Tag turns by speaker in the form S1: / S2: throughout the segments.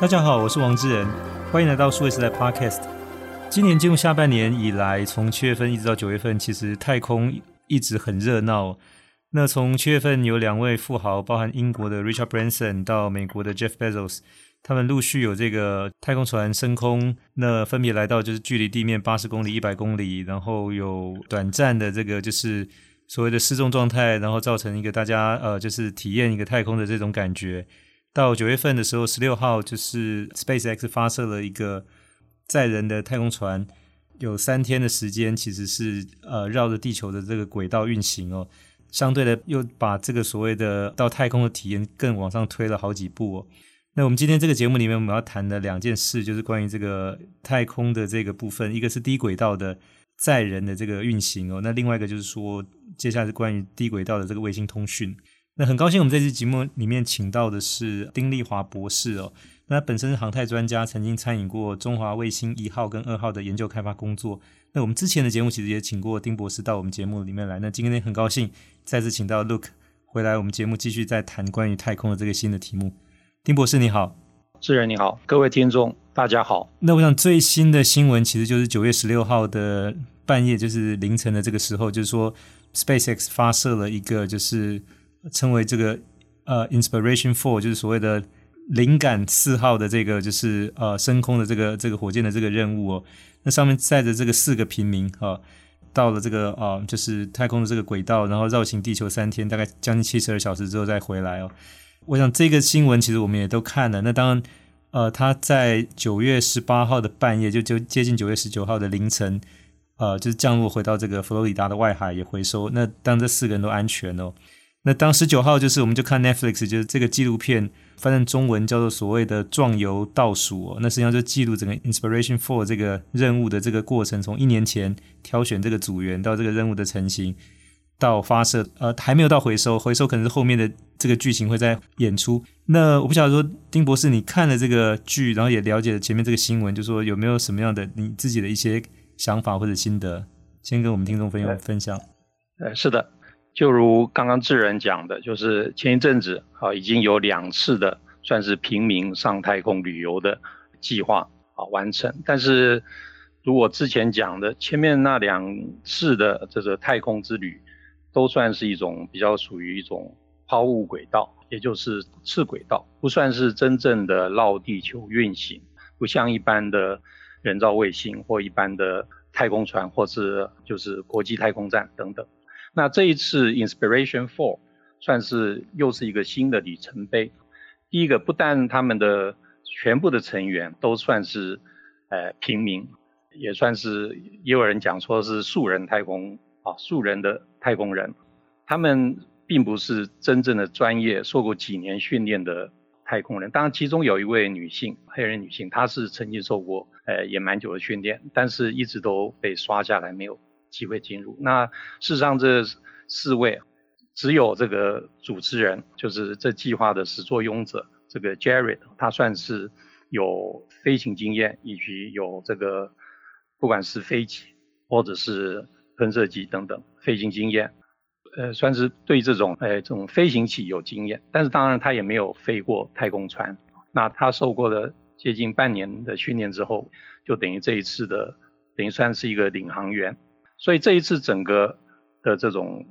S1: 大家好，我是王志仁，欢迎来到数位时代 Podcast。今年进入下半年以来，从七月份一直到九月份，其实太空一直很热闹。那从七月份有两位富豪，包含英国的 Richard Branson 到美国的 Jeff Bezos，他们陆续有这个太空船升空，那分别来到就是距离地面八十公里、一百公里，然后有短暂的这个就是所谓的失重状态，然后造成一个大家呃就是体验一个太空的这种感觉。到九月份的时候，十六号就是 SpaceX 发射了一个载人的太空船，有三天的时间，其实是呃绕着地球的这个轨道运行哦。相对的，又把这个所谓的到太空的体验更往上推了好几步哦。那我们今天这个节目里面，我们要谈的两件事，就是关于这个太空的这个部分，一个是低轨道的载人的这个运行哦，那另外一个就是说，接下来是关于低轨道的这个卫星通讯。那很高兴，我们这次节目里面请到的是丁立华博士哦。那他本身是航太专家，曾经参与过中华卫星一号跟二号的研究开发工作。那我们之前的节目其实也请过丁博士到我们节目里面来。那今天很高兴再次请到 Look 回来，我们节目继续再谈关于太空的这个新的题目。丁博士你好，
S2: 志仁你好，各位听众大家好。
S1: 那我想最新的新闻其实就是九月十六号的半夜，就是凌晨的这个时候，就是说 SpaceX 发射了一个就是。称为这个呃，Inspiration Four，就是所谓的灵感四号的这个就是呃升空的这个这个火箭的这个任务哦。那上面载着这个四个平民啊、到了这个啊、就是太空的这个轨道，然后绕行地球三天，大概将近七十二小时之后再回来哦。我想这个新闻其实我们也都看了。那当然呃，他在九月十八号的半夜，就就接近九月十九号的凌晨，呃，就是降落回到这个佛罗里达的外海也回收。那当这四个人都安全哦。那当十九号就是，我们就看 Netflix，就是这个纪录片，翻成中文叫做所谓的“壮游倒数”哦。那实际上就记录整个 Inspiration Four 这个任务的这个过程，从一年前挑选这个组员到这个任务的成型，到发射，呃，还没有到回收，回收可能是后面的这个剧情会在演出。那我不晓得说，丁博士，你看了这个剧，然后也了解了前面这个新闻，就说有没有什么样的你自己的一些想法或者心得，先跟我们听众朋友分享。
S2: 呃，是的。就如刚刚智仁讲的，就是前一阵子啊，已经有两次的算是平民上太空旅游的计划啊完成。但是，如我之前讲的，前面那两次的这个太空之旅，都算是一种比较属于一种抛物轨道，也就是次轨道，不算是真正的绕地球运行，不像一般的人造卫星或一般的太空船，或是就是国际太空站等等。那这一次 Inspiration Four 算是又是一个新的里程碑。第一个，不但他们的全部的成员都算是呃平民，也算是也有人讲说是素人太空啊，素人的太空人，他们并不是真正的专业受过几年训练的太空人。当然，其中有一位女性，黑人女性，她是曾经受过呃也蛮久的训练，但是一直都被刷下来没有。机会进入。那事实上，这四位只有这个主持人，就是这计划的始作俑者，这个 Jared，他算是有飞行经验，以及有这个不管是飞机或者是喷射机等等飞行经验，呃，算是对这种呃这种飞行器有经验。但是当然，他也没有飞过太空船。那他受过了接近半年的训练之后，就等于这一次的等于算是一个领航员。所以这一次整个的这种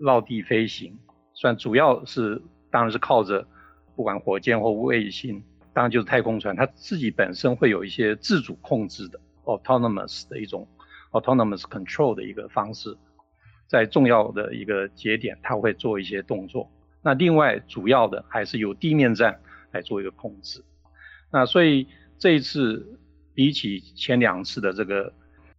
S2: 绕地飞行，算主要是当然是靠着不管火箭或卫星，当然就是太空船，它自己本身会有一些自主控制的 autonomous 的一种 autonomous control 的一个方式，在重要的一个节点，它会做一些动作。那另外主要的还是由地面站来做一个控制。那所以这一次比起前两次的这个。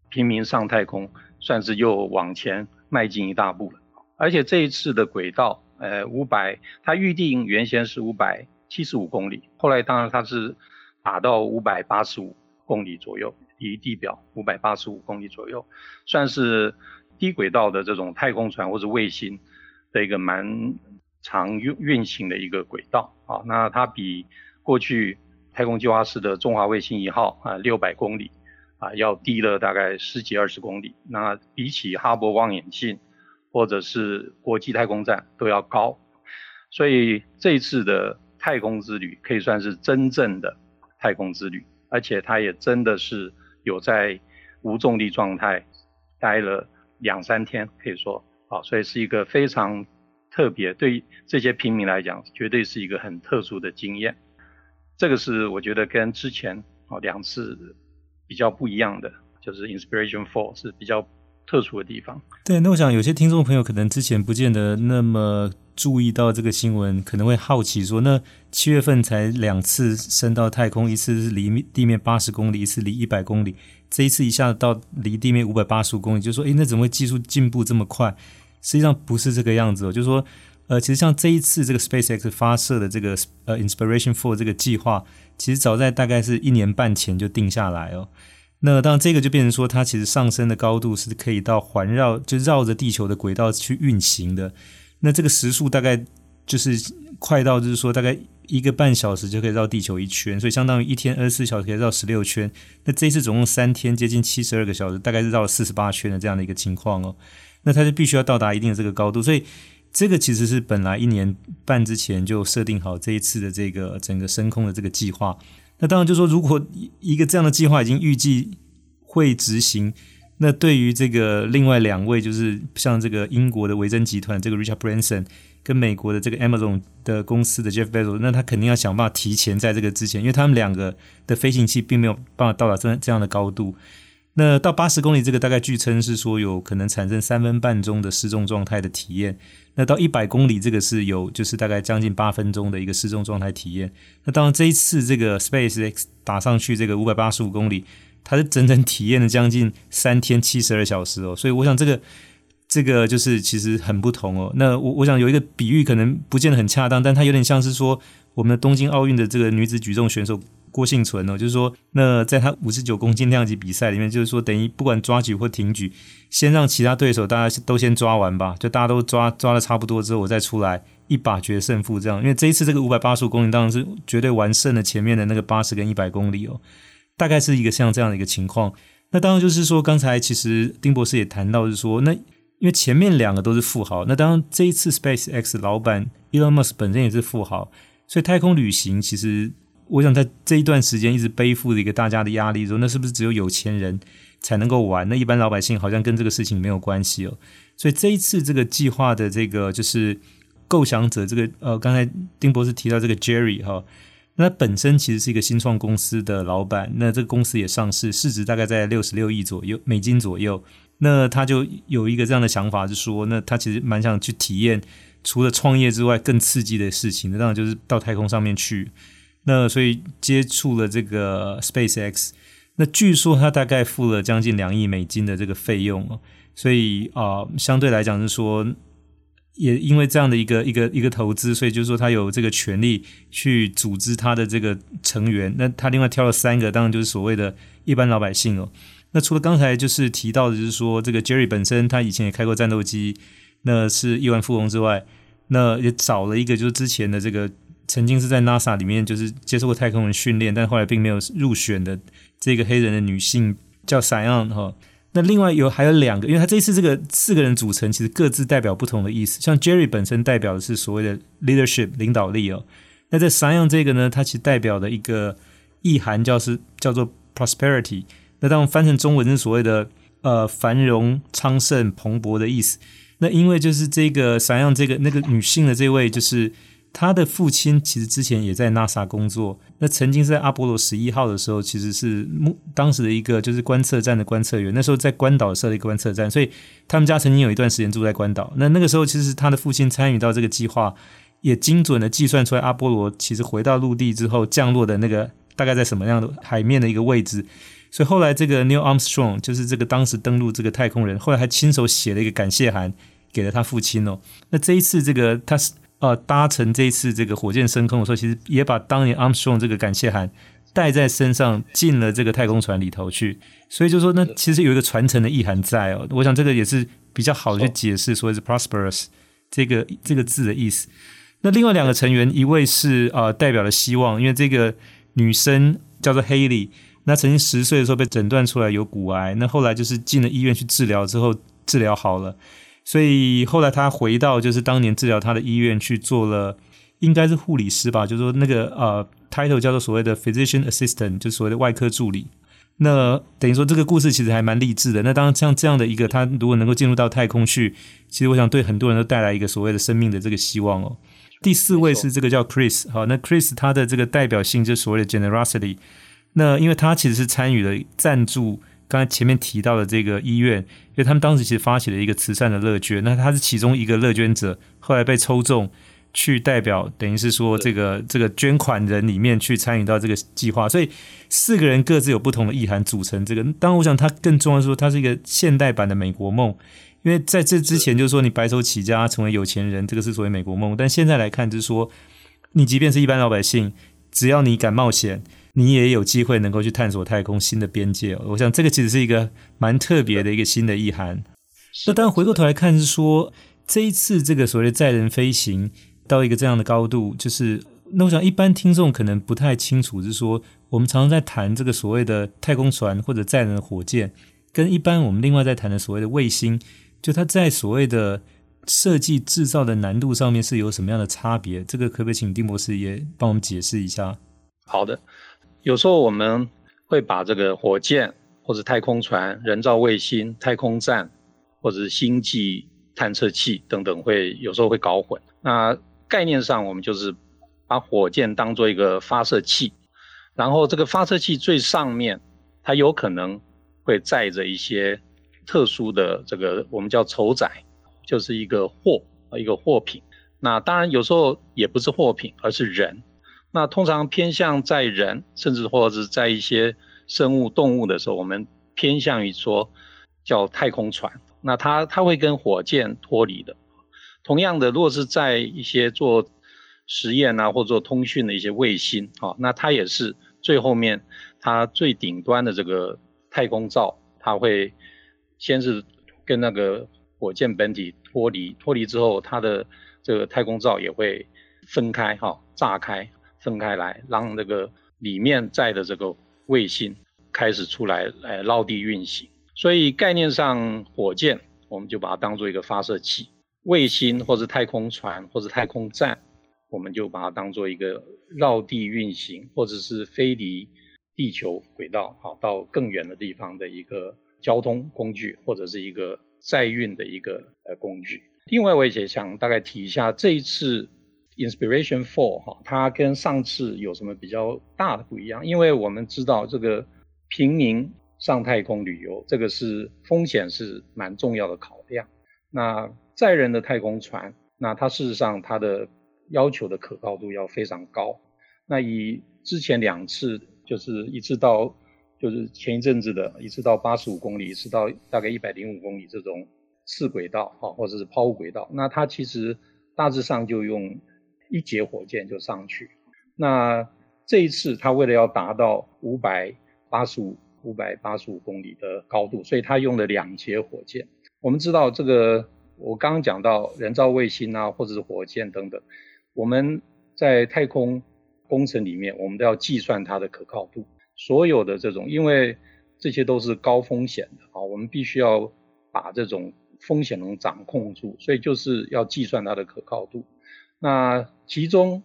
S2: 平民上太空算是又往前迈进一大步了，而且这一次的轨道，呃，五百，它预定原先是五百七十五公里，后来当然它是打到五百八十五公里左右，离地表五百八十五公里左右，算是低轨道的这种太空船或者卫星的一个蛮长运运行的一个轨道啊。那它比过去太空计划室的中华卫星一号啊六百公里。啊，要低了大概十几二十公里，那比起哈勃望远镜或者是国际太空站都要高，所以这一次的太空之旅可以算是真正的太空之旅，而且他也真的是有在无重力状态待了两三天，可以说。啊，所以是一个非常特别，对这些平民来讲，绝对是一个很特殊的经验。这个是我觉得跟之前啊两次比较不一样的，就是 Inspiration Four 是比较特殊的地方。
S1: 对，那我想有些听众朋友可能之前不见得那么注意到这个新闻，可能会好奇说，那七月份才两次升到太空，一次是离地面八十公里，一次离一百公里，这一次一下子到离地面五百八十五公里，就说，诶，那怎么会技术进步这么快？实际上不是这个样子哦，就是说。呃，其实像这一次这个 SpaceX 发射的这个呃 Inspiration4 这个计划，其实早在大概是一年半前就定下来哦。那当然这个就变成说，它其实上升的高度是可以到环绕就绕着地球的轨道去运行的。那这个时速大概就是快到就是说大概一个半小时就可以绕地球一圈，所以相当于一天二十四小时可以绕十六圈。那这一次总共三天，接近七十二个小时，大概是绕了四十八圈的这样的一个情况哦。那它就必须要到达一定的这个高度，所以。这个其实是本来一年半之前就设定好这一次的这个整个升空的这个计划。那当然就是说，如果一个这样的计划已经预计会执行，那对于这个另外两位，就是像这个英国的维珍集团这个 Richard Branson 跟美国的这个 Amazon 的公司的 Jeff Bezos，那他肯定要想办法提前在这个之前，因为他们两个的飞行器并没有办法到达这这样的高度。那到八十公里，这个大概据称是说有可能产生三分半钟的失重状态的体验。那到一百公里，这个是有就是大概将近八分钟的一个失重状态体验。那当然这一次这个 SpaceX 打上去这个五百八十五公里，它是整整体验了将近三天七十二小时哦。所以我想这个这个就是其实很不同哦。那我我想有一个比喻可能不见得很恰当，但它有点像是说我们的东京奥运的这个女子举重选手。郭幸存哦，就是说，那在他五十九公斤量级比赛里面，就是说，等于不管抓举或挺举，先让其他对手大家都先抓完吧，就大家都抓抓的差不多之后，我再出来一把决胜负这样。因为这一次这个五百八十五公里当然是绝对完胜了前面的那个八十跟一百公里哦，大概是一个像这样的一个情况。那当然就是说，刚才其实丁博士也谈到，是说，那因为前面两个都是富豪，那当然这一次 SpaceX 老板 Elon Musk 本身也是富豪，所以太空旅行其实。我想在这一段时间一直背负着一个大家的压力，说那是不是只有有钱人才能够玩？那一般老百姓好像跟这个事情没有关系哦。所以这一次这个计划的这个就是构想者，这个呃，刚才丁博士提到这个 Jerry 哈，那他本身其实是一个新创公司的老板，那这个公司也上市，市值大概在六十六亿左右美金左右。那他就有一个这样的想法，是说，那他其实蛮想去体验除了创业之外更刺激的事情，那当然就是到太空上面去。那所以接触了这个 SpaceX，那据说他大概付了将近两亿美金的这个费用哦，所以啊、相对来讲是说，也因为这样的一个一个一个投资，所以就是说他有这个权利去组织他的这个成员。那他另外挑了三个，当然就是所谓的一般老百姓哦。那除了刚才就是提到的，就是说这个 Jerry 本身他以前也开过战斗机，那是亿万富翁之外，那也找了一个就是之前的这个。曾经是在 NASA 里面就是接受过太空人训练，但后来并没有入选的这个黑人的女性叫 Sian 哈。那另外有还有两个，因为他这次这个四个人组成，其实各自代表不同的意思。像 Jerry 本身代表的是所谓的 leadership 领导力哦。那在 Sian 这个呢，它其实代表的一个意涵叫是叫做 prosperity。那当然翻成中文是所谓的呃繁荣昌盛蓬勃的意思。那因为就是这个 Sian 这个那个女性的这位就是。他的父亲其实之前也在 NASA 工作，那曾经是在阿波罗十一号的时候，其实是目当时的一个就是观测站的观测员。那时候在关岛设了一个观测站，所以他们家曾经有一段时间住在关岛。那那个时候，其实他的父亲参与到这个计划，也精准的计算出来阿波罗其实回到陆地之后降落的那个大概在什么样的海面的一个位置。所以后来这个 Neil Armstrong 就是这个当时登陆这个太空人，后来还亲手写了一个感谢函给了他父亲哦。那这一次这个他是。呃，搭乘这一次这个火箭升空的时候，其实也把当年 Armstrong 这个感谢函带在身上，进了这个太空船里头去。所以就说，那其实有一个传承的意涵在哦。我想这个也是比较好的去解释所谓是 prosperous 这个这个字的意思。那另外两个成员，一位是呃代表了希望，因为这个女生叫做 Haley，那曾经十岁的时候被诊断出来有骨癌，那后来就是进了医院去治疗之后治疗好了。所以后来他回到就是当年治疗他的医院去做了，应该是护理师吧，就是说那个呃 title 叫做所谓的 physician assistant，就所谓的外科助理。那等于说这个故事其实还蛮励志的。那当然像这样的一个，他如果能够进入到太空去，其实我想对很多人都带来一个所谓的生命的这个希望哦。第四位是这个叫 Chris，好，那 Chris 他的这个代表性就是所谓的 generosity。那因为他其实是参与了赞助刚才前面提到的这个医院，因为他们当时其实发起了一个慈善的乐捐，那他是其中一个乐捐者，后来被抽中。去代表，等于是说这个这个捐款人里面去参与到这个计划，所以四个人各自有不同的意涵组成这个。当然，我想他更重要的是说，他是一个现代版的美国梦，因为在这之前就是说你白手起家成为有钱人，这个是所谓美国梦。但现在来看，就是说你即便是一般老百姓，只要你敢冒险，你也有机会能够去探索太空新的边界。我想这个其实是一个蛮特别的一个新的意涵。那当然回过头来看，是说这一次这个所谓的载人飞行。到一个这样的高度，就是那我想一般听众可能不太清楚，就是说我们常常在谈这个所谓的太空船或者载人的火箭，跟一般我们另外在谈的所谓的卫星，就它在所谓的设计制造的难度上面是有什么样的差别？这个可不可以请丁博士也帮我们解释一下？
S2: 好的，有时候我们会把这个火箭或者太空船、人造卫星、太空站或者是星际探测器等等，会有时候会搞混。那概念上，我们就是把火箭当做一个发射器，然后这个发射器最上面，它有可能会载着一些特殊的这个我们叫酬载，就是一个货，一个货品。那当然有时候也不是货品，而是人。那通常偏向载人，甚至或者是载一些生物动物的时候，我们偏向于说叫太空船。那它它会跟火箭脱离的。同样的，如果是在一些做实验啊，或者做通讯的一些卫星，啊，那它也是最后面它最顶端的这个太空罩，它会先是跟那个火箭本体脱离，脱离之后，它的这个太空罩也会分开，哈，炸开，分开来，让那个里面载的这个卫星开始出来，来绕地运行。所以概念上，火箭我们就把它当做一个发射器。卫星或者太空船或者太空站，我们就把它当做一个绕地运行，或者是飞离地球轨道，好到更远的地方的一个交通工具，或者是一个载运的一个呃工具。另外，我也想大概提一下这一次 Inspiration Four 哈，它跟上次有什么比较大的不一样？因为我们知道这个平民上太空旅游，这个是风险是蛮重要的考量。那载人的太空船，那它事实上它的要求的可靠度要非常高。那以之前两次，就是一次到，就是前一阵子的一次到八十五公里，一次到大概一百零五公里这种次轨道，哈，或者是抛物轨道，那它其实大致上就用一节火箭就上去。那这一次他为了要达到五百八十五五百八十五公里的高度，所以他用了两节火箭。我们知道这个。我刚刚讲到人造卫星啊，或者是火箭等等，我们在太空工程里面，我们都要计算它的可靠度。所有的这种，因为这些都是高风险的啊，我们必须要把这种风险能掌控住，所以就是要计算它的可靠度。那其中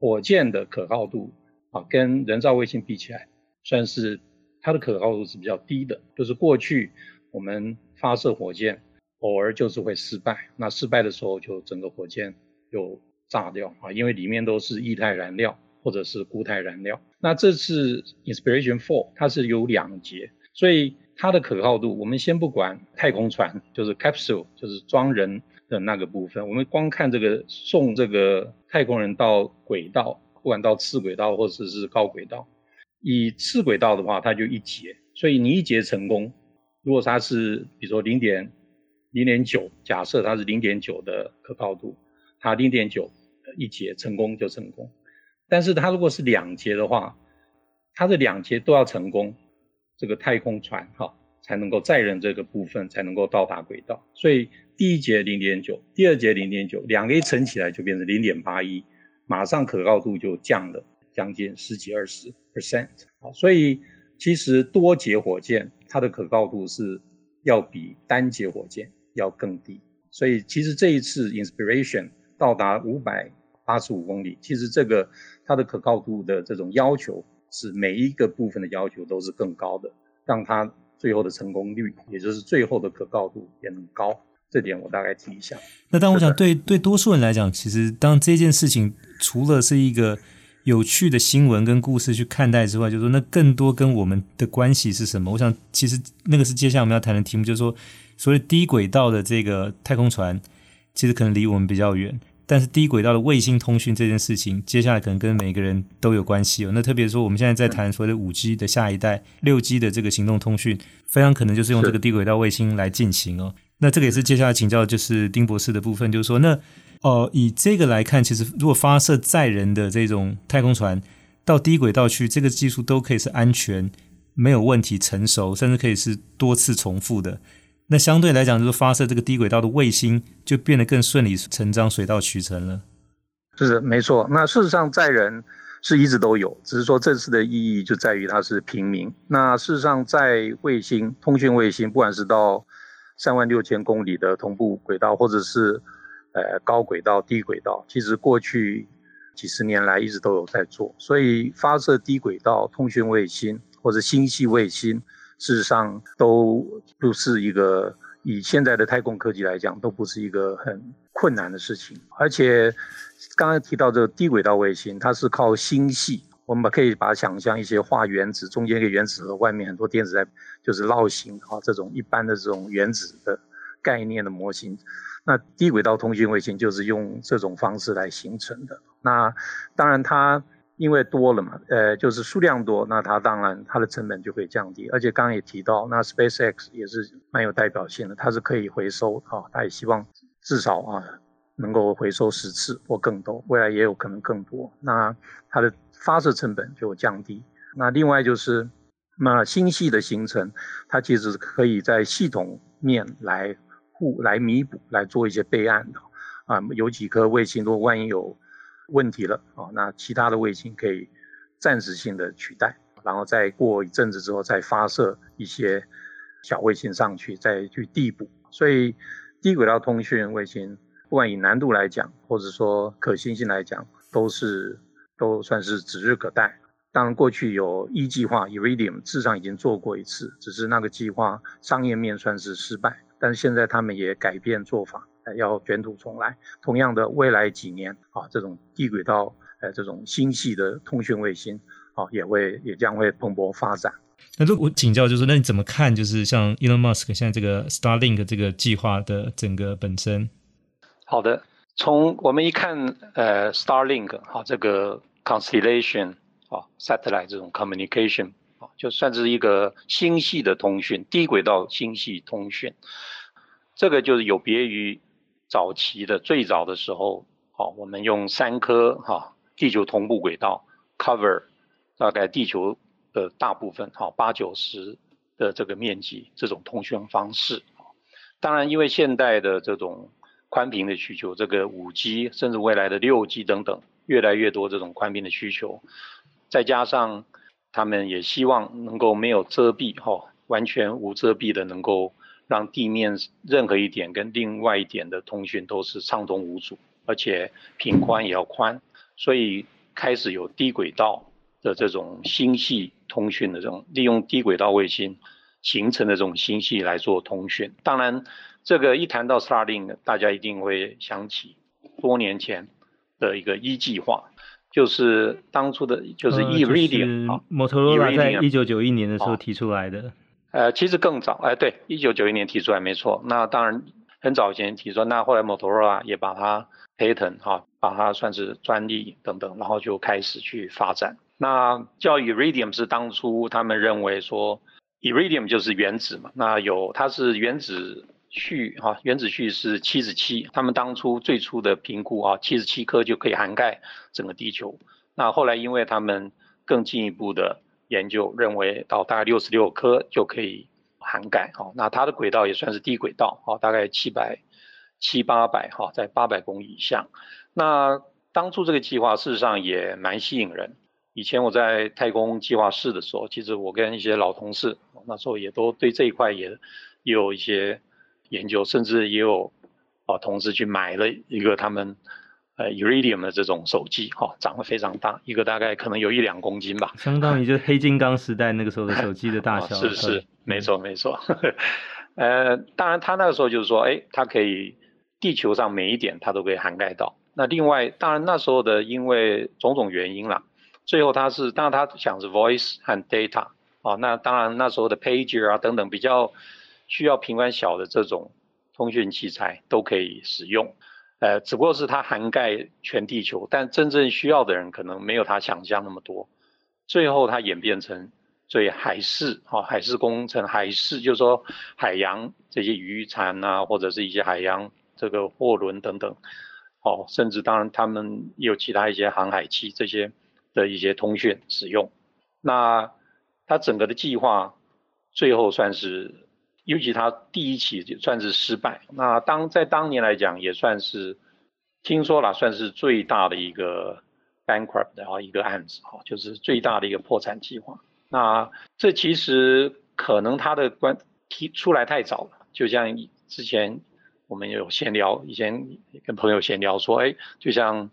S2: 火箭的可靠度啊，跟人造卫星比起来，算是它的可靠度是比较低的。就是过去我们发射火箭。偶尔就是会失败，那失败的时候就整个火箭就炸掉啊，因为里面都是液态燃料或者是固态燃料。那这次 Inspiration 4它是有两节，所以它的可靠度，我们先不管太空船，就是 capsule，就是装人的那个部分，我们光看这个送这个太空人到轨道，不管到次轨道或者是高轨道，以次轨道的话，它就一节，所以你一节成功，如果它是比如说零点。零点九，假设它是零点九的可靠度，它零点九一节成功就成功。但是它如果是两节的话，它这两节都要成功，这个太空船哈才能够载人这个部分才能够到达轨道。所以第一节零点九，第二节零点九，两个一乘起来就变成零点八一，马上可靠度就降了将近十几二十 percent。好，所以其实多节火箭它的可靠度是要比单节火箭要更低，所以其实这一次 Inspiration 到达五百八十五公里，其实这个它的可靠度的这种要求是每一个部分的要求都是更高的，让它最后的成功率，也就是最后的可靠度也很高。这点我大概提一下。
S1: 那当我想对对多数人来讲，其实当这件事情除了是一个有趣的新闻跟故事去看待之外，就是说那更多跟我们的关系是什么？我想其实那个是接下来我们要谈的题目，就是说所谓低轨道的这个太空船，其实可能离我们比较远。但是低轨道的卫星通讯这件事情，接下来可能跟每个人都有关系哦。那特别说，我们现在在谈所谓的五 G 的下一代六 G 的这个行动通讯，非常可能就是用这个低轨道卫星来进行哦。那这个也是接下来请教就是丁博士的部分，就是说，那哦、以这个来看，其实如果发射载人的这种太空船到低轨道去，这个技术都可以是安全、没有问题、成熟，甚至可以是多次重复的。那相对来讲，就是发射这个低轨道的卫星就变得更顺理成章、水到渠成了。
S2: 是的没错。那事实上，载人是一直都有，只是说这次的意义就在于它是平民。那事实上，在卫星通讯卫星，不管是到三万六千公里的同步轨道，或者是呃高轨道、低轨道，其实过去几十年来一直都有在做。所以发射低轨道通讯卫星或者星系卫星。事实上都不是一个以现在的太空科技来讲，都不是一个很困难的事情。而且刚刚提到这个低轨道卫星，它是靠星系，我们可以把想象一些化原子，中间一个原子核，外面很多电子在就是绕行啊，这种一般的这种原子的概念的模型。那低轨道通讯卫星就是用这种方式来形成的。那当然它。因为多了嘛，呃，就是数量多，那它当然它的成本就会降低。而且刚刚也提到，那 SpaceX 也是蛮有代表性的，它是可以回收啊，它也希望至少啊能够回收十次或更多，未来也有可能更多。那它的发射成本就降低。那另外就是，那星系的形成，它其实可以在系统面来互来弥补，来做一些备案的啊，有几颗卫星，如果万一有。问题了啊，那其他的卫星可以暂时性的取代，然后再过一阵子之后再发射一些小卫星上去，再去递补。所以低轨道通讯卫星，不管以难度来讲，或者说可行性来讲，都是都算是指日可待。当然，过去有一计划 Iridium 至少已经做过一次，只是那个计划商业面算是失败。但是现在他们也改变做法。要卷土重来。同样的，未来几年啊，这种低轨道呃，这种星系的通讯卫星啊，也会也将会蓬勃发展。
S1: 那如果我请教，就是那你怎么看？就是像 Elon Musk 现在这个 Starlink 这个计划的整个本身？
S2: 好的，从我们一看，呃，Starlink 啊，这个 constellation 啊，satellite 这种 communication 啊，就算是一个星系的通讯，低轨道星系通讯，这个就是有别于。早期的最早的时候，好，我们用三颗哈地球同步轨道 cover 大概地球的大部分，好八九十的这个面积，这种通讯方式。当然，因为现代的这种宽频的需求，这个五 G 甚至未来的六 G 等等，越来越多这种宽频的需求，再加上他们也希望能够没有遮蔽，哈，完全无遮蔽的能够。让地面任何一点跟另外一点的通讯都是畅通无阻，而且频宽也要宽，所以开始有低轨道的这种星系通讯的这种利用低轨道卫星形成的这种星系来做通讯。当然，这个一谈到 Starlink，大家一定会想起多年前的一个一计划，就是当初的就是 Eridium，
S1: 摩托罗拉在一九九一年的时候提出来的。
S2: 呃，其实更早，哎，对，一九九一年提出来没错。那当然很早以前提出，那后来 Motorola 也把它 patent 哈，把它算是专利等等，然后就开始去发展。那叫 Iridium 是当初他们认为说 Iridium 就是原子嘛，那有它是原子序哈，原子序是七十七，他们当初最初的评估啊，七十七颗就可以涵盖整个地球。那后来因为他们更进一步的。研究认为到大概六十六颗就可以涵盖，哈，那它的轨道也算是低轨道，哈，大概七百七八百，哈，在八百公里以下。那当初这个计划事实上也蛮吸引人。以前我在太空计划室的时候，其实我跟一些老同事，那时候也都对这一块也有一些研究，甚至也有啊同事去买了一个他们呃，Iridium 的这种手机，哈、哦，长得非常大，一个大概可能有一两公斤吧，
S1: 相当于就是黑金刚时代那个时候的手机的大小。
S2: 哦、是是，没错没错。呃，当然他那个时候就是说，哎，它可以地球上每一点它都可以涵盖到。那另外，当然那时候的因为种种原因啦，最后他是，当然他想是 voice 和 data，哦，那当然那时候的 pager 啊等等比较需要频宽小的这种通讯器材都可以使用。呃，只不过是它涵盖全地球，但真正需要的人可能没有他想象那么多。最后它演变成所以海事，哈，海事工程，海事就是说海洋这些渔船啊，或者是一些海洋这个货轮等等，哦，甚至当然他们有其他一些航海器这些的一些通讯使用。那它整个的计划最后算是。尤其他第一期就算是失败，那当在当年来讲也算是听说了，算是最大的一个 bankrupt 然后一个案子哈，就是最大的一个破产计划。那这其实可能他的关提出来太早了，就像之前我们有闲聊，以前跟朋友闲聊说，哎，就像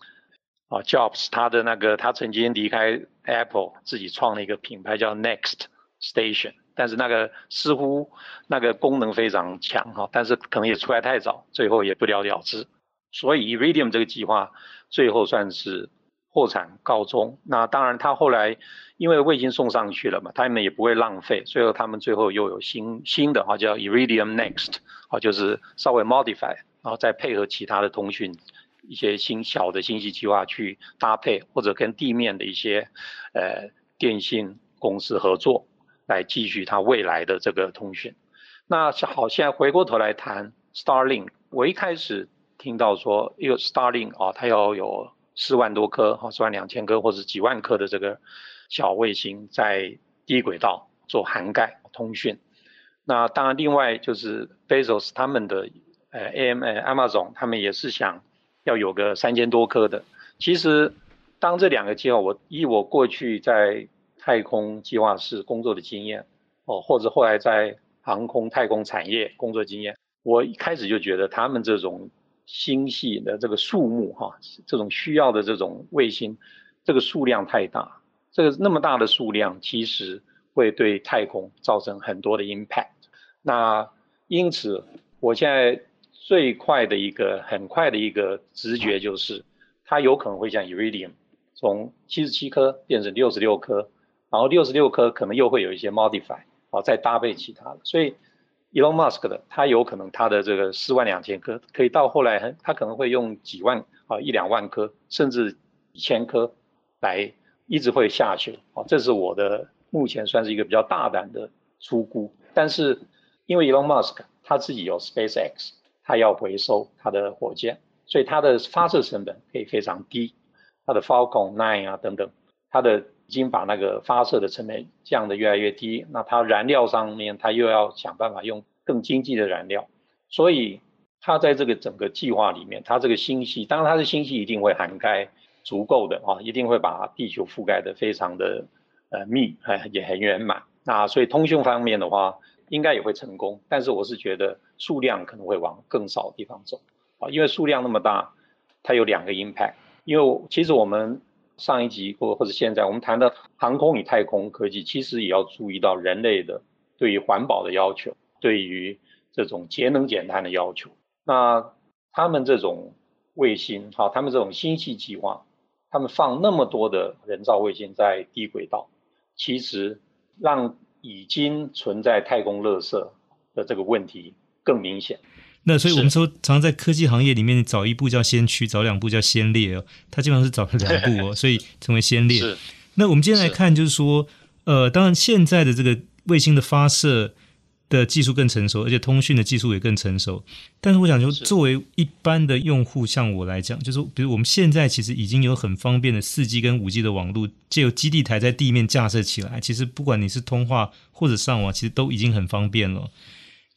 S2: 啊 Jobs 他的那个他曾经离开 Apple 自己创了一个品牌叫 Next Station。但是那个似乎那个功能非常强哈，但是可能也出来太早，最后也不了了之。所以 Iridium 这个计划最后算是破产告终。那当然他后来因为卫星送上去了嘛，他们也不会浪费，所以他们最后又有新新的哈叫 Iridium Next，啊就是稍微 modify，然后再配合其他的通讯一些新小的信息计划去搭配，或者跟地面的一些呃电信公司合作。来继续它未来的这个通讯，那好，现在回过头来谈 Starlink。我一开始听到说，一个 Starlink 啊，它要有四万多颗，哈，四万两千颗或者几万颗的这个小卫星在低轨道做涵盖通讯。那当然，另外就是 Bezos 他们的呃 AM 呃 Amazon，他们也是想要有个三千多颗的。其实，当这两个计划，我以我过去在太空计划室工作的经验，哦，或者后来在航空太空产业工作经验，我一开始就觉得他们这种星系的这个数目，哈，这种需要的这种卫星，这个数量太大，这个那么大的数量，其实会对太空造成很多的 impact。那因此，我现在最快的一个很快的一个直觉就是，它有可能会像 Iridium，从七十七颗变成六十六颗。然后六十六颗可能又会有一些 modify，啊，再搭配其他的，所以 Elon Musk 的他有可能他的这个四万两千颗可以到后来，他可能会用几万啊一两万颗，甚至一千颗来一直会下去，啊，这是我的目前算是一个比较大胆的出估。但是因为 Elon Musk 他自己有 SpaceX，他要回收他的火箭，所以他的发射成本可以非常低，他的 Falcon 9啊等等，他的。已经把那个发射的成本降得越来越低，那它燃料上面它又要想办法用更经济的燃料，所以它在这个整个计划里面，它这个星系，当然它的星系一定会涵盖足够的啊，一定会把地球覆盖得非常的呃密，也很圆满。那所以通讯方面的话，应该也会成功，但是我是觉得数量可能会往更少的地方走啊，因为数量那么大，它有两个 impact，因为其实我们。上一集或或者现在我们谈的航空与太空科技，其实也要注意到人类的对于环保的要求，对于这种节能减碳的要求。那他们这种卫星，哈，他们这种星系计划，他们放那么多的人造卫星在低轨道，其实让已经存在太空垃圾的这个问题更明显。
S1: 那所以我们说，常常在科技行业里面，找一步叫先驱，找两步叫先烈哦。他基本上是找了两步哦，所以成为先烈。那我们今天来看，就是说，呃，当然现在的这个卫星的发射的技术更成熟，而且通讯的技术也更成熟。但是我想说，作为一般的用户，像我来讲，就是，比如我们现在其实已经有很方便的四 G 跟五 G 的网络，借由基地台在地面架设起来，其实不管你是通话或者上网，其实都已经很方便了。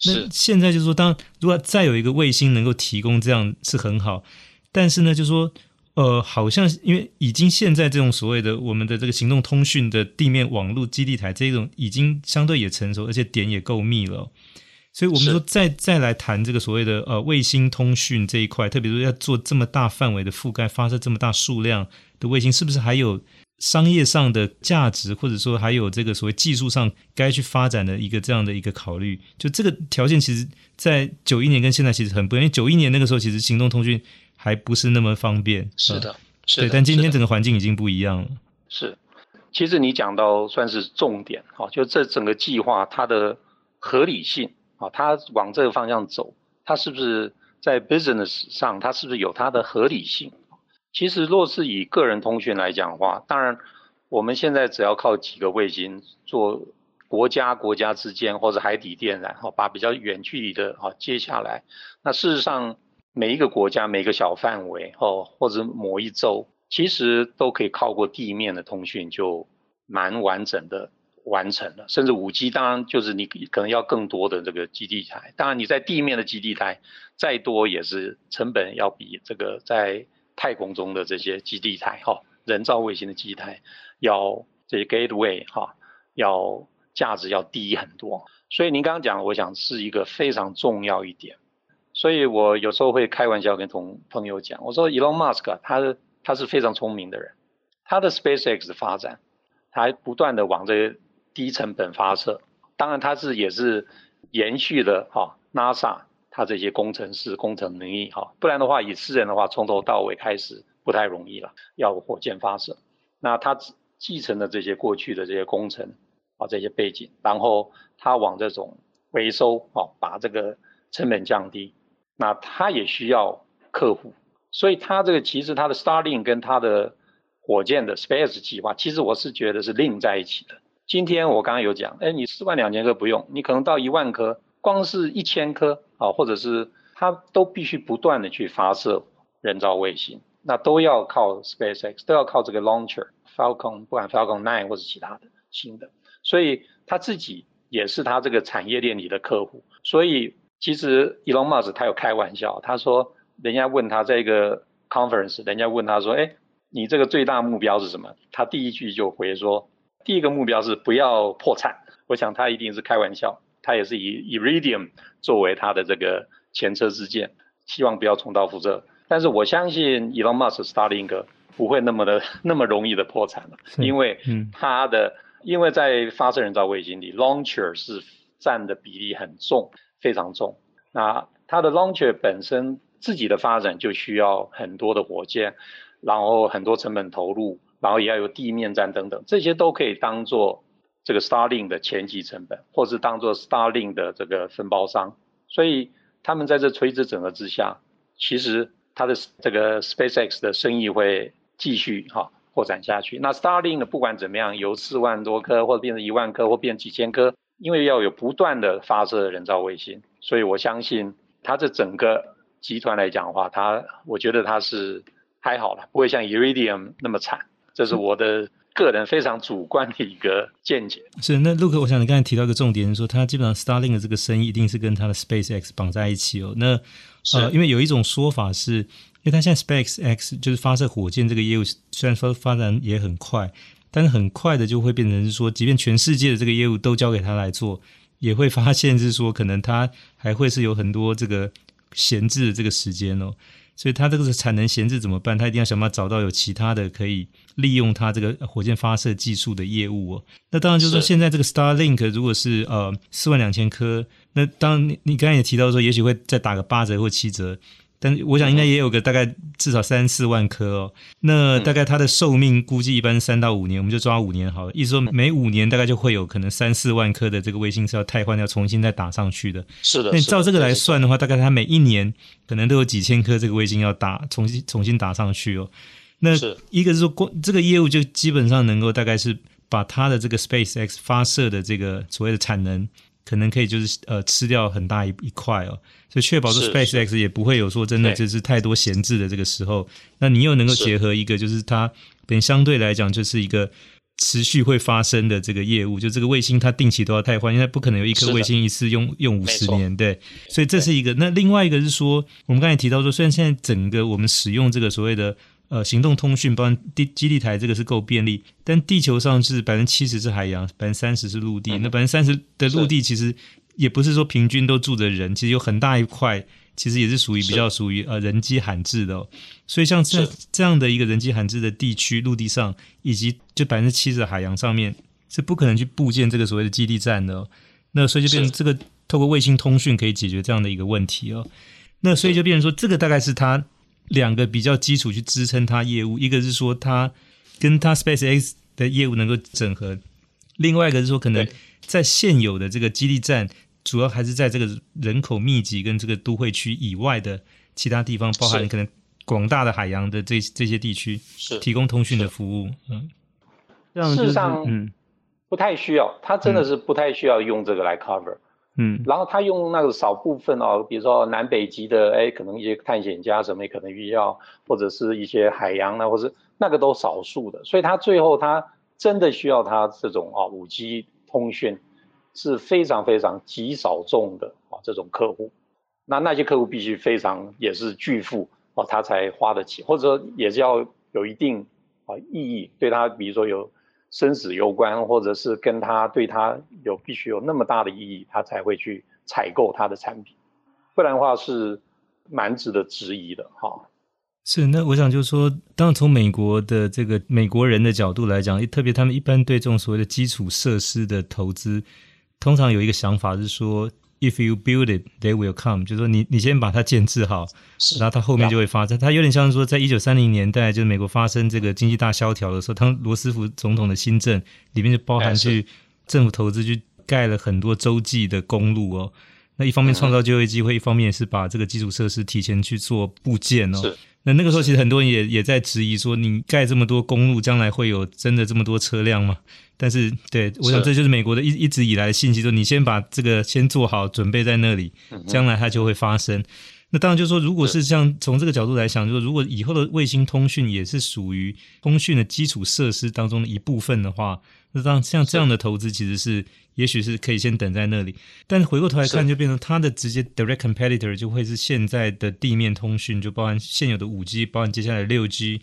S1: 那现在就是说，当如果再有一个卫星能够提供这样是很好，但是呢，就是说，呃，好像因为已经现在这种所谓的我们的这个行动通讯的地面网络基地台这种已经相对也成熟，而且点也够密了。所以我们说再再来谈这个所谓的呃卫星通讯这一块，特别是要做这么大范围的覆盖，发射这么大数量的卫星，是不是还有商业上的价值，或者说还有这个所谓技术上该去发展的一个这样的一个考虑？就这个条件，其实，在九一年跟现在其实很不一样。因为九一年那个时候，其实行动通讯还不是那么方便。
S2: 是的，是的。
S1: 对，但今天整个环境已经不一样了。
S2: 是，其实你讲到算是重点哈，就这整个计划它的合理性。啊，它往这个方向走，它是不是在 business 上，它是不是有它的合理性？其实，若是以个人通讯来讲的话，当然，我们现在只要靠几个卫星做国家国家之间或者海底电缆，哈，把比较远距离的哈接下来。那事实上，每一个国家每个小范围哦，或者某一周，其实都可以靠过地面的通讯就蛮完整的。完成了，甚至五 G 当然就是你可能要更多的这个基地台，当然你在地面的基地台再多也是成本要比这个在太空中的这些基地台哈，人造卫星的基地台要这些 gateway 哈，要价值要低很多。所以您刚刚讲，我想是一个非常重要一点。所以我有时候会开玩笑跟同朋友讲，我说 Elon Musk 他他是非常聪明的人，他的 SpaceX 发展，他还不断的往这个。低成本发射，当然它是也是延续了哈 NASA 他这些工程师工程能力哈，不然的话以私人的话从头到尾开始不太容易了，要火箭发射，那他继承了这些过去的这些工程啊这些背景，然后他往这种回收啊把这个成本降低，那他也需要客户，所以他这个其实他的 Starlink 跟他的火箭的 Space 计划，其实我是觉得是 link 在一起的。今天我刚刚有讲，哎，你四万两千颗不用，你可能到一万颗，光是一千颗啊，或者是它都必须不断的去发射人造卫星，那都要靠 SpaceX，都要靠这个 launcher Falcon，不管 Falcon 9或者其他的新的，所以他自己也是他这个产业链里的客户。所以其实 Elon Musk 他有开玩笑，他说人家问他在一个 conference，人家问他说，哎，你这个最大目标是什么？他第一句就回说。第一个目标是不要破产，我想他一定是开玩笑，他也是以 Iridium 作为它的这个前车之鉴，希望不要重蹈覆辙。但是我相信 Elon Musk Starlink 不会那么的 那么容易的破产了，因为它的因为在发射人造卫星里，Launcher 是占的比例很重，非常重。那它的 Launcher 本身自己的发展就需要很多的火箭，然后很多成本投入。然后也要有地面站等等，这些都可以当做这个 Starlink 的前期成本，或是当做 Starlink 的这个分包商。所以他们在这垂直整合之下，其实它的这个 SpaceX 的生意会继续哈扩展下去。那 Starlink 呢，不管怎么样，由四万多颗或者变成一万颗或变几千颗，因为要有不断的发射人造卫星，所以我相信它这整个集团来讲的话，它我觉得它是还好了，不会像 Iridium 那么惨。这是我的个人非常主观的一个见解。
S1: 是，那陆克，我想你刚才提到一个重点，说他基本上 Starlink 的这个生意一定是跟他的 SpaceX 绑在一起哦。那呃，因为有一种说法是，因为他现在 SpaceX 就是发射火箭这个业务，虽然说发展也很快，但是很快的就会变成是说，即便全世界的这个业务都交给他来做，也会发现是说，可能他还会是有很多这个闲置的这个时间哦。所以它这个是产能闲置怎么办？他一定要想办法找到有其他的可以利用它这个火箭发射技术的业务哦。那当然就是说，现在这个 Starlink 如果是呃四万两千颗，那当然你你刚才也提到说，也许会再打个八折或七折。但我想应该也有个大概至少三四万颗哦，那大概它的寿命估计一般三到五年，我们就抓五年好了。意思说每五年大概就会有可能三四万颗的这个卫星是要汰换，要重新再打上去的。
S2: 是的，
S1: 那你照这个来算的话，大概它每一年可能都有几千颗这个卫星要打重新重新打上去哦。那一个是说光这个业务就基本上能够大概是把它的这个 SpaceX 发射的这个所谓的产能。可能可以就是呃吃掉很大一一块哦，所以确保说 SpaceX 也不会有说真的就是太多闲置的这个时候，那你又能够结合一个就是它等相对来讲就是一个持续会发生的这个业务，就这个卫星它定期都要汰换，因为它不可能有一颗卫星一次用用五十年，对，所以这是一个。那另外一个是说，我们刚才提到说，虽然现在整个我们使用这个所谓的。呃，行动通讯，包括地基地台，这个是够便利。但地球上是百分之七十是海洋，百分之三十是陆地。嗯、那百分之三十的陆地，其实也不是说平均都住着人，其实有很大一块其实也是属于比较属于呃人迹罕至的哦。所以像这这样的一个人迹罕至的地区，陆地上以及就百分之七十的海洋上面是不可能去布建这个所谓的基地站的哦。那所以就变成这个透过卫星通讯可以解决这样的一个问题哦。那所以就变成说，这个大概是它两个比较基础去支撑它业务，一个是说它跟它 SpaceX 的业务能够整合，另外一个是说可能在现有的这个基地站，主要还是在这个人口密集跟这个都会区以外的其他地方，包含可能广大的海洋的这这些地区，是。提供通讯的服务。嗯，
S2: 事实上，嗯，不太需要，它真的是不太需要用这个来 cover。嗯，嗯然后他用那个少部分哦，比如说南北极的，哎，可能一些探险家什么也可能需要，或者是一些海洋啊，或者是那个都少数的，所以他最后他真的需要他这种啊五 G 通讯是非常非常极少众的啊这种客户，那那些客户必须非常也是巨富啊，他才花得起，或者说也是要有一定啊意义对他，比如说有。生死攸关，或者是跟他对他有必须有那么大的意义，他才会去采购他的产品，不然的话是蛮值得质疑的哈。
S1: 是，那我想就是说，当然从美国的这个美国人的角度来讲，特别他们一般对这种所谓的基础设施的投资，通常有一个想法是说。If you build it, they will come。就是说你，你你先把它建制好，然后它后面就会发展。它有点像是说，在一九三零年代，就是美国发生这个经济大萧条的时候，当罗斯福总统的新政里面就包含去政府投资去盖了很多洲际的公路哦。那一方面创造就业机会，一方面也是把这个基础设施提前去做部件哦。那那个时候其实很多人也也在质疑说，你盖这么多公路，将来会有真的这么多车辆吗？但是对，我想这就是美国的一一直以来的信息，说你先把这个先做好，准备在那里，将来它就会发生。那当然就是说，如果是像从这个角度来想，就是说如果以后的卫星通讯也是属于通讯的基础设施当中的一部分的话，那当像这样的投资其实是也许是可以先等在那里。但是回过头来看，就变成它的直接 direct competitor 就会是现在的地面通讯，就包含现有的五 G，包含接下来六 G，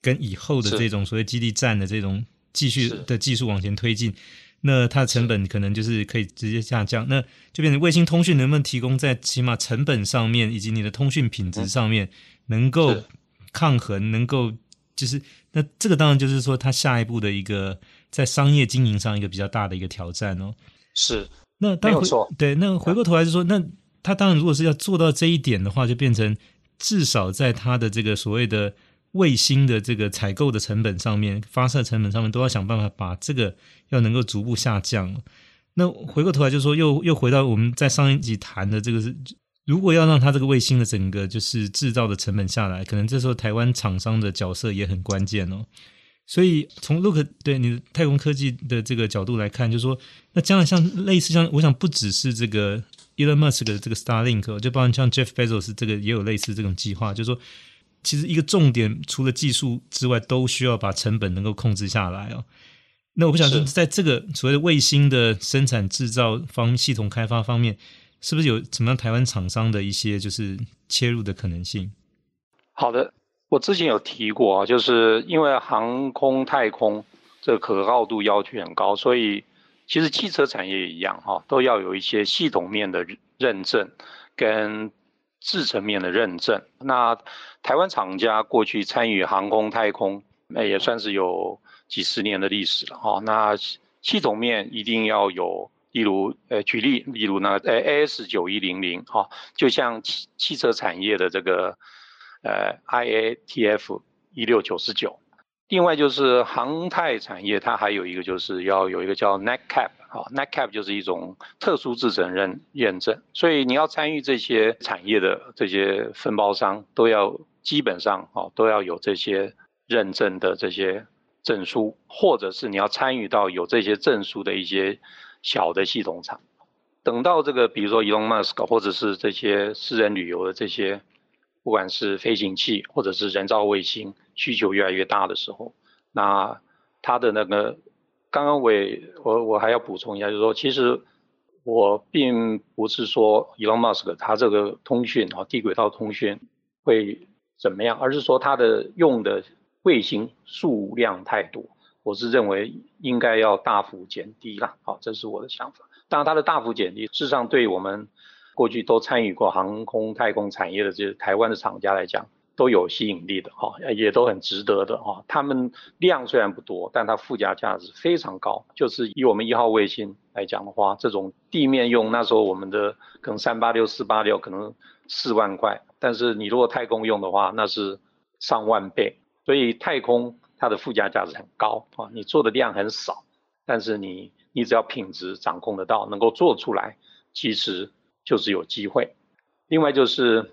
S1: 跟以后的这种所谓基地站的这种继续的技术往前推进。那它的成本可能就是可以直接下降，那就变成卫星通讯能不能提供在起码成本上面以及你的通讯品质上面能够抗衡，能够就是那这个当然就是说它下一步的一个在商业经营上一个比较大的一个挑战哦。
S2: 是，
S1: 那当然对，那回过头来就说，那他当然如果是要做到这一点的话，就变成至少在它的这个所谓的。卫星的这个采购的成本上面，发射成本上面，都要想办法把这个要能够逐步下降。那回过头来就是说，又又回到我们在上一集谈的这个是，如果要让它这个卫星的整个就是制造的成本下来，可能这时候台湾厂商的角色也很关键哦。所以从 Look 对你的太空科技的这个角度来看，就是说，那将来像类似像，我想不只是这个 Elon Musk 的这个 Starlink，就包括像 Jeff Bezos 这个也有类似这种计划，就是说。其实一个重点，除了技术之外，都需要把成本能够控制下来哦。那我不想说，在这个所谓的卫星的生产制造方系统开发方面，是不是有什么样台湾厂商的一些就是切入的可能性？
S2: 好的，我之前有提过啊，就是因为航空太空这个可靠度要求很高，所以其实汽车产业也一样哈，都要有一些系统面的认证跟。制程面的认证，那台湾厂家过去参与航空太空，那也算是有几十年的历史了哈。那系统面一定要有，例如呃举例，例如呢呃 AS 九一零零哈，就像汽汽车产业的这个呃 IATF 一六九十九。另外就是航太产业，它还有一个就是要有一个叫 Netcap，。好，Netcap 就是一种特殊制程认验证，所以你要参与这些产业的这些分包商，都要基本上哦都要有这些认证的这些证书，或者是你要参与到有这些证书的一些小的系统厂。等到这个比如说 Elon Musk 或者是这些私人旅游的这些，不管是飞行器或者是人造卫星需求越来越大的时候，那它的那个。刚刚我也我我还要补充一下，就是说，其实我并不是说 Elon Musk 他这个通讯啊，低轨道通讯会怎么样，而是说它的用的卫星数量太多，我是认为应该要大幅减低啦。好，这是我的想法。当然它的大幅减低，事实上对我们过去都参与过航空太空产业的这些台湾的厂家来讲，都有吸引力的哈，也都很值得的哈。他们量虽然不多，但它附加价值非常高。就是以我们一号卫星来讲的话，这种地面用那时候我们的可能三八六四八六可能四万块，但是你如果太空用的话，那是上万倍。所以太空它的附加价值很高啊，你做的量很少，但是你你只要品质掌控得到，能够做出来，其实就是有机会。另外就是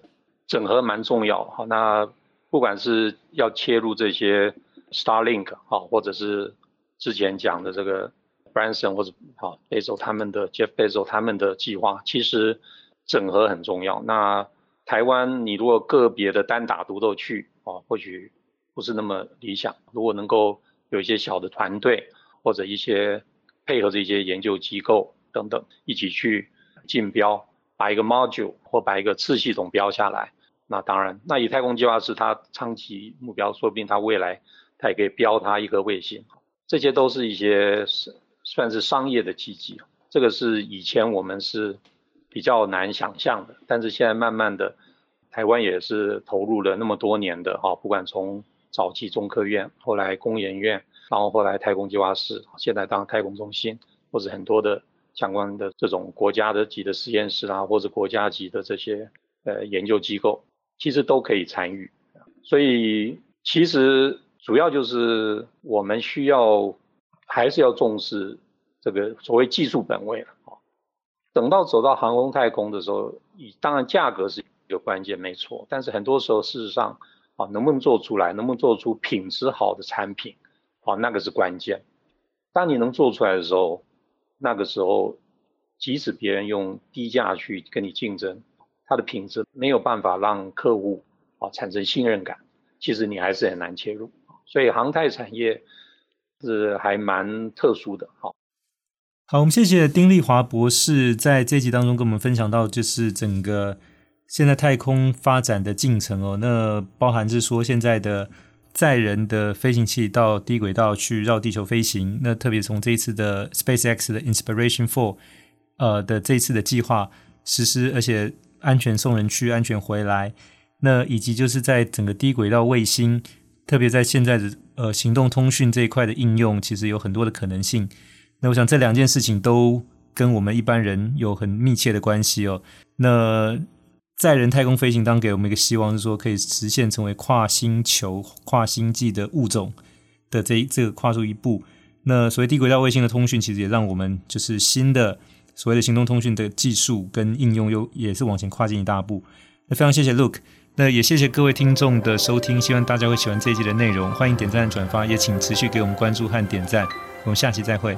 S2: 整合蛮重要，好，那不管是要切入这些 Starlink 好，或者是之前讲的这个 Branson 或者好 Bezos 他们的 Jeff Bezos 他们的计划，其实整合很重要。那台湾你如果个别的单打独斗去啊，或许。不是那么理想。如果能够有一些小的团队，或者一些配合这些研究机构等等，一起去竞标，把一个 module 或把一个次系统标下来，那当然，那以太空计划是它长期目标，说不定它未来它也可以标它一颗卫星。这些都是一些算是商业的契机。这个是以前我们是比较难想象的，但是现在慢慢的，台湾也是投入了那么多年的哈，不管从早期中科院，后来工研院，然后后来太空计划室，现在当太空中心，或者很多的相关的这种国家的级的实验室啊，或者国家级的这些呃研究机构，其实都可以参与。所以其实主要就是我们需要还是要重视这个所谓技术本位了啊。等到走到航空太空的时候，当然价格是一个关键，没错，但是很多时候事实上。啊，能不能做出来？能不能做出品质好的产品？啊，那个是关键。当你能做出来的时候，那个时候，即使别人用低价去跟你竞争，它的品质没有办法让客户啊产生信任感，其实你还是很难切入。所以航太产业是还蛮特殊的。好，
S1: 好，我们谢谢丁立华博士在这集当中跟我们分享到，就是整个。现在太空发展的进程哦，那包含是说现在的载人的飞行器到低轨道去绕地球飞行，那特别从这一次的 SpaceX 的 Inspiration Four 呃的这次的计划实施，而且安全送人去，安全回来，那以及就是在整个低轨道卫星，特别在现在的呃行动通讯这一块的应用，其实有很多的可能性。那我想这两件事情都跟我们一般人有很密切的关系哦。那载人太空飞行当给我们一个希望，是说可以实现成为跨星球、跨星际的物种的这这个跨出一步。那所谓低轨道卫星的通讯，其实也让我们就是新的所谓的行动通讯的技术跟应用又也是往前跨进一大步。那非常谢谢 Look，那也谢谢各位听众的收听，希望大家会喜欢这一集的内容。欢迎点赞转发，也请持续给我们关注和点赞。我们下期再会。